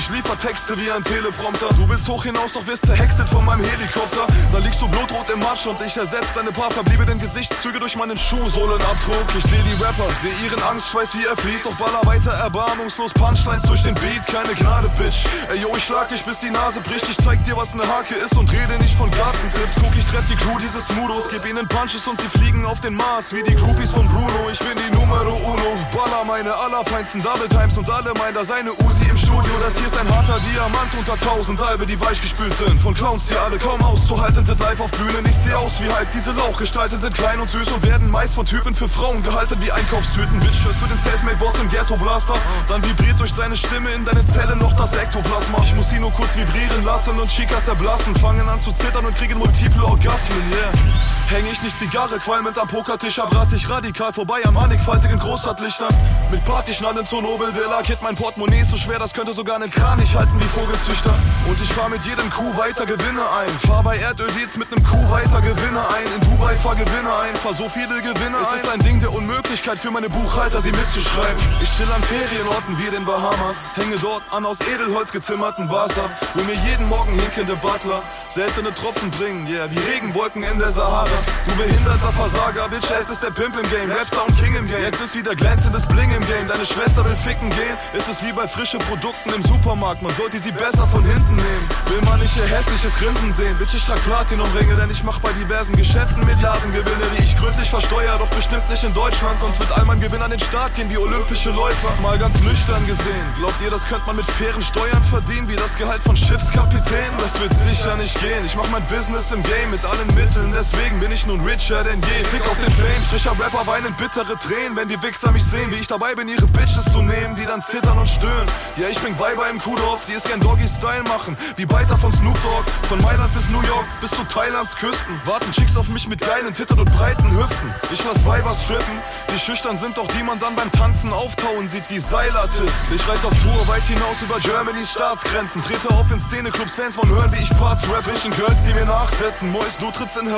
ich liefer Texte wie ein Teleprompter. Du willst hoch hinaus, doch wirst zerhäckselt von meinem Helikopter. Da liegst du blutrot im Matsch und ich ersetze deine paar verbliebenen Gesichtszüge durch meinen Schuhsohlenabdruck Ich seh die Rapper, seh ihren Angstschweiß wie er fließt. Doch baller weiter erbarmungslos Punchlines durch den Beat. Keine Gnade, Bitch. Ey yo, ich schlag dich bis die Nase bricht. Ich zeig dir, was ne Hake ist und rede nicht von Gartentipps Guck, ich treff die Crew dieses Smudos Gib ihnen Punches und sie fliegen auf den Mars. Wie die Groupies von Bruno. Ich bin die Numero Uno. Baller meine allerfeinsten Double Times Und alle meinen da seine Uzi im Studio. Das hier ist ein harter Diamant unter tausend Albe, die weichgespült sind. Von Clowns, die alle kaum auszuhalten sind, live auf Bühnen. Ich seh aus wie Hype, diese Lauchgestalten sind klein und süß und werden meist von Typen für Frauen gehalten wie Einkaufstüten. Bitch, hörst du den Selfmade-Boss im Ghetto-Blaster? Dann vibriert durch seine Stimme in deine Zelle noch das Ektoplasma. Ich muss sie nur kurz vibrieren lassen und Chicas erblassen. Fangen an zu zittern und kriegen multiple Orgasmen, yeah. Häng ich nicht Zigarre, qualmend am Pokertisch, abrass ich radikal vorbei am mannigfaltigen Großstadtlichtern. Mit Partyschnallen zur Nobelvilla, Kit mein Portemonnaie so schwer, das könnte sogar einen Kranich halten wie Vogelzüchter. Und ich fahr mit jedem Kuh weiter Gewinne ein. Fahr bei Erdöldeals mit nem Kuh weiter Gewinne ein. In Dubai fahr Gewinne ein, fahr so viele Gewinne ein. Es ist ein Ding der Unmöglichkeit für meine Buchhalter, sie mitzuschreiben. Ich chill an Ferienorten wie den Bahamas, hänge dort an aus Edelholz gezimmerten Bars ab, wo mir jeden Morgen hinkende Butler seltene Tropfen bringen, yeah, wie Regenwolken in der Sahara. Du behinderter Versager, Bitch, es ist der Pimp im Game, Rapstar und King im Game. Jetzt ist wieder glänzendes Bling im Game, deine Schwester will ficken gehen. Ist es wie bei frischen Produkten im Supermarkt, man sollte sie besser von hinten nehmen. Will man nicht ihr hässliches Grinsen sehen, Bitch, ich trag Platinum-Ringe, denn ich mach bei diversen Geschäften Milliardengewinne, die ich gründlich versteuere, doch bestimmt nicht in Deutschland, sonst wird all mein Gewinn an den Start gehen wie olympische Läufer. Mal ganz nüchtern gesehen, glaubt ihr, das könnte man mit fairen Steuern verdienen, wie das Gehalt von Schiffskapitänen? Das wird sicher nicht gehen, ich mach mein Business im Game mit allen Mitteln, deswegen bin ich nun richer denn je. Fick auf den Fame, Stricher Rapper weinen bittere Tränen, wenn die Wichser mich sehen, wie ich dabei bin, ihre Bitches zu nehmen, die dann zittern und stöhnen. Ja, ich bin Weiber im Kuhdorf, die es gern Doggy-Style machen, wie Beiter von Snoop Dogg, von Mailand bis New York, bis zu Thailands Küsten. Warten Chicks auf mich mit geilen Tittern und breiten Hüften. Ich lass Weiber strippen, die schüchtern sind doch die man dann beim Tanzen auftauen sieht wie Seilartisten. Ich reise auf Tour weit hinaus über Germanys Staatsgrenzen. Trete auf in Szeneclubs, Fans von hören, wie ich Parts rap. Zwischen Girls, die mir nachsetzen. Mois, du trittst in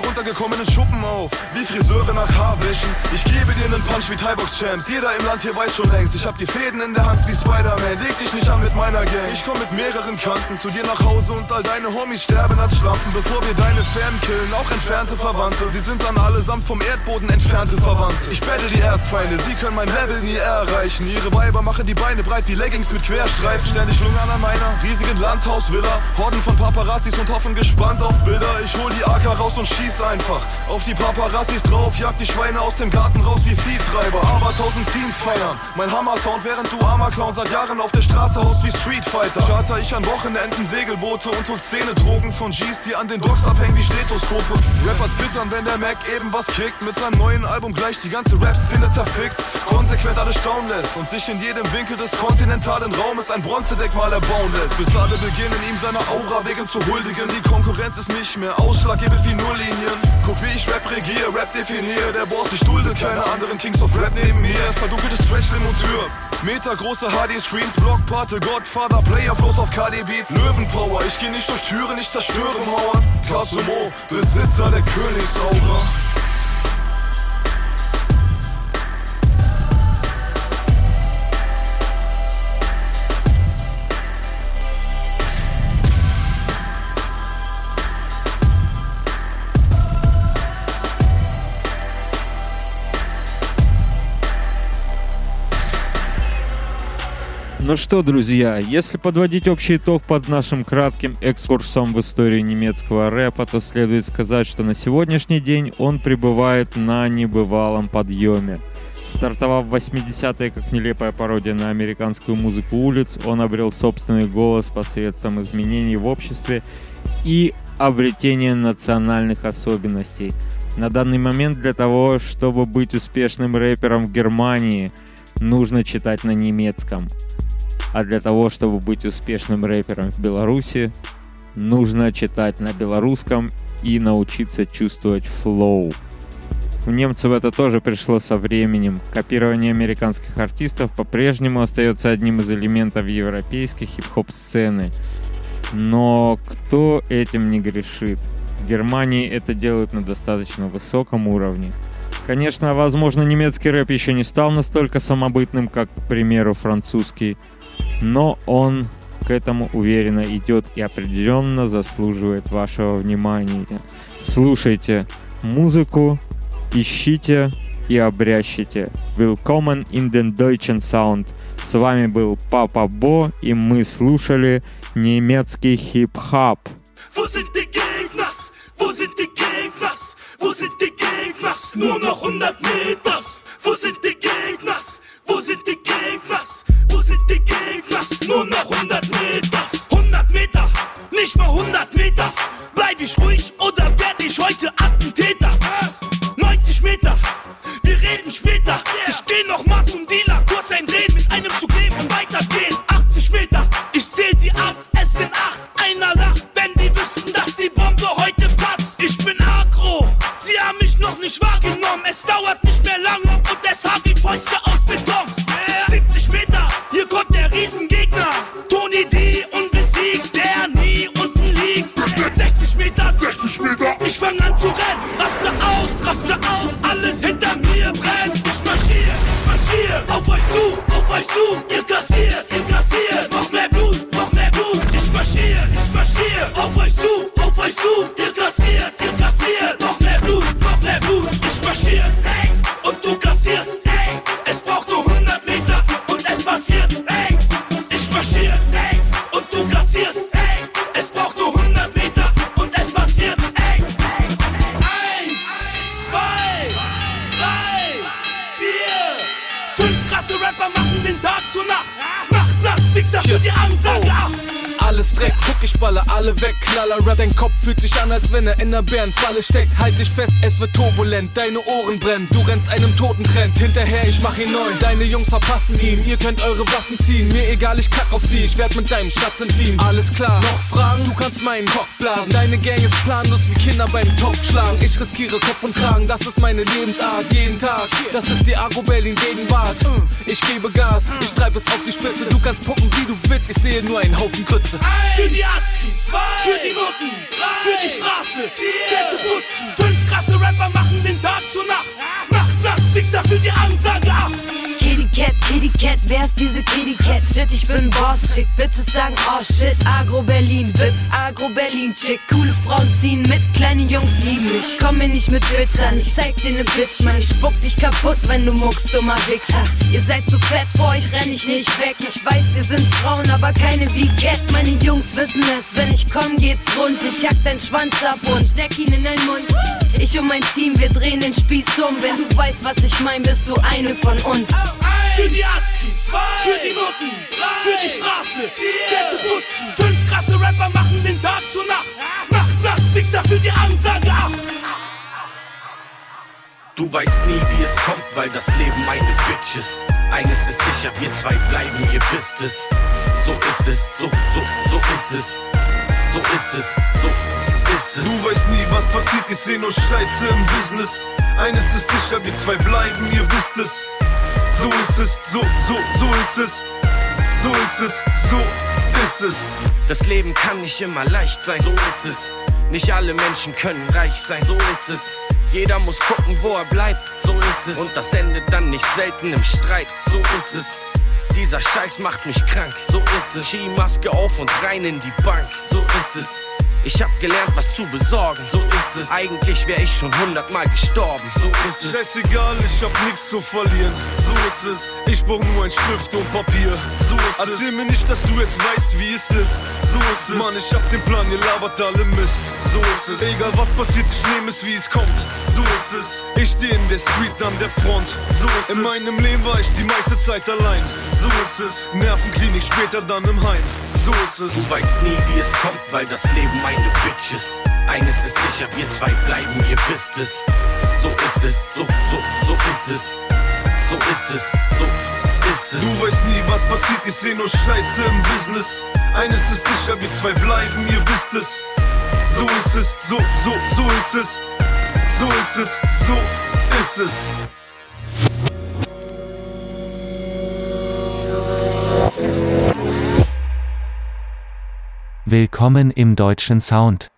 heruntergekommenen Schuppen auf. Wie Friseure nach Haarwäschen. Ich gebe dir einen Punch wie Thai-Box Champs. Jeder im Land hier weiß schon längst. Ich hab die Fäden in der Hand wie Spider-Man. Leg dich nicht an mit meiner Gang. Ich komm mit mehreren Kanten zu dir nach Hause und all deine Homies sterben als Schlampen. Bevor wir deine Fam killen, auch entfernte Verwandte. Sie sind dann allesamt vom Erdboden entfernte Verwandte. Ich battle die Erzfeinde, sie können mein Level nie erreichen. Ihre Weiber machen die Beine breit wie Leggings mit Querstreifen. Ständig lungern an meiner riesigen Landhausvilla. Horden von Paparazzis und hoffen gespannt auf Bilder. Ich hol die AK raus und schieß einfach auf die Paparazzis drauf. Jag die Schweine aus dem Garten raus wie Viehtreiber. Aber tausend Teens feiern. Mein Hammer-Sound, während du armer Clown seit Jahren auf der Straße haust wie Street Fighter. Charter ich an Wochenenden Segelboote und hol Szene-Drogen von G's, die an den Docks abhängen wie Stethoskope. Rapper zittern, wenn der Mac eben was kickt. Mit seinem neuen Album gleich die ganze Rap-Szene zerfickt. Konsequent alle staunen lässt und sich in jedem Winkel des kontinentalen Raumes ein Bronzedenkmal erbauen lässt. Bis alle beginnen, ihm seiner Aura wegen zu huldigen. Die Konkurrenz ist nicht mehr ausschlaggebend wie Nulllinien. Guck, wie ich Rap regiere, Rap definiere. Der Boss, ich dulde keine anderen Kings of Rap neben mir. Verdunkelte Stretchlim und Tür. Metergroße HD-Screens, Blockpate, Godfather, Player-Flows auf KD-Beats. Löwenpower, ich geh nicht durch Türen, ich zerstöre Mauern. Kasumo, Besitzer der Königsaura. Ну что, друзья, если подводить общий итог под нашим кратким экскурсом в историю немецкого рэпа, то следует сказать, что на сегодняшний день он пребывает на небывалом подъеме. Стартовав в 80-е как нелепая пародия на американскую музыку улиц, он обрел собственный голос посредством изменений в обществе и обретения национальных особенностей. На данный момент для того, чтобы быть успешным рэпером в Германии, нужно читать на немецком. А для того, чтобы быть успешным рэпером в Беларуси, нужно читать на белорусском и научиться чувствовать флоу. У немцев это тоже пришло со временем. Копирование американских артистов по-прежнему остается одним из элементов европейской хип-хоп сцены. Но кто этим не грешит? В Германии это делают на достаточно высоком уровне. Конечно, возможно, немецкий рэп еще не стал настолько самобытным, как, к примеру, французский, но он к этому уверенно идет и определенно заслуживает вашего внимания. Слушайте музыку, ищите и обрящите. Willkommen in den Deutschen Sound. С вами был Папа Бо, и мы слушали немецкий Gegners? Nur noch 100 Meters. Wo sind die Gegners? Wo sind die Gegners? Wo sind die Gegners? Nur noch 100 Meter. 100 Meter, nicht mal 100 Meter. Bleib ich ruhig oder werd ich heute Attentäter? 90 Meter, wir reden später. Ich geh noch mal zum Dealer, kurz ein Reden mit einem zu geben und weitergehen. 80 Meter, ich zähl die ab, es sind 8. Einer lacht, wenn die wüssten, dass die Bombe heute platzt. Ich bin agro, sie haben mich noch nicht wahrgenommen. Es dauert nicht mehr lange und es hab ich fang an zu rennen. Raste aus, raste aus, alles hinter mir brennt. Ich marschier, ich marschier, auf euch zu, auf euch zu. Ihr kassiert, ihr kassiert, noch mehr Blut, noch mehr Blut. Ich marschier, ich marschier, auf euch zu, auf euch zu. Ihr Wichser für die Ansage ab. Alles Dreck, guck, ich baller alle weg, knaller Rap. Dein Kopf fühlt sich an, als wenn er in der Bärenfalle steckt. Halt dich fest, es wird turbulent, deine Ohren brennen. Du rennst einem toten Trend hinterher, ich mach ihn neu. Deine Jungs verpassen ihn, ihr könnt eure Waffen ziehen. Mir egal, ich kack auf sie, ich werd mit deinem Schatz intim. Alles klar, noch Fragen, du kannst meinen Cock blasen. Deine Gang ist planlos wie Kinder beim Topf schlagen. Ich riskiere Kopf und Kragen, das ist meine Lebensart, jeden Tag. Das ist die Agro Berlin Gegenwart. Ich gebe Gas, ich treib es auf die Spitze. Du kannst puppen, wie du willst, ich sehe nur einen Haufen Grütze. Für die Azis, für die Noten, für die Straße, Kette putzen. Fünf krasse Rapper machen den Tag zur Nacht. Macht Platz, Wichser für die Ansage ab. Kitty Cat, Kitty Cat, wer ist diese Kitty Cat? Shit, ich bin Boss, schick, Bitches sagen, oh shit, Agro Berlin, VIP, Agro Berlin, chick, coole Frauen ziehen mit, kleine Jungs lieben mich. Komm mir nicht mit Bitchern, ich zeig dir ne Bitch, Mann, ich spuck dich kaputt, wenn du muckst, dummer Wichser. Ihr seid zu fett, vor euch renn ich nicht weg, ich weiß, ihr sind Frauen, aber keine wie Cat, meine Jungs wissen es, wenn ich komm, geht's rund, ich hack deinen Schwanz ab und steck ihn in deinen Mund. Ich und mein Team, wir drehen den Spieß um, wenn du weißt, was ich mein, bist du eine von uns. Für die Azis, für die Noten, für die Straße, Kette putzen. Fünf krasse Rapper machen den Tag zur Nacht. Macht Platz, Wichser für die Ansage ab. Du weißt nie, wie es kommt, weil das Leben meine Bitch ist. Eines ist sicher, wir zwei bleiben, ihr wisst es. So ist es, so, so, so ist es. So ist es, so ist es. Du weißt nie, was passiert, ich seh nur Scheiße im Business. Eines ist sicher, wir zwei bleiben, ihr wisst es. So ist es, so, so, so ist es. So ist es, so ist es. Das Leben kann nicht immer leicht sein, so ist es. Nicht alle Menschen können reich sein, so ist es. Jeder muss gucken, wo er bleibt, so ist es. Und das endet dann nicht selten im Streit, so ist es. Dieser Scheiß macht mich krank, so ist es. Skimaske auf und rein in die Bank, so ist es. Ich hab gelernt, was zu besorgen, so ist es. Eigentlich wär ich schon hundertmal gestorben, so ist es. Scheißegal, ich hab nichts zu verlieren. So ist es. Ich brauch nur ein Stift und Papier. So ist Erzähl es. mir nicht, dass du jetzt weißt, wie es ist. So ist es. Mann, ich hab den Plan, ihr labert alle Mist. So ist es. Egal was passiert, ich nehme es, wie es kommt. So ist es. Ich steh in der Street an der Front. So ist in es. In meinem Leben war ich die meiste Zeit allein. So ist es. Nervenklinik später dann im Heim. So ist es. Du weißt nie, wie es kommt, weil das Leben meine Bitch ist. Eines ist sicher, wir zwei bleiben, ihr wisst es. So ist es, so, so, so ist es. So ist es, so ist es. Du weißt nie, was passiert, ich seh nur Scheiße im Business. Eines ist sicher, wir zwei bleiben, ihr wisst es. So ist es, so, so, so ist es. So ist es, so ist es. Willkommen im deutschen Sound.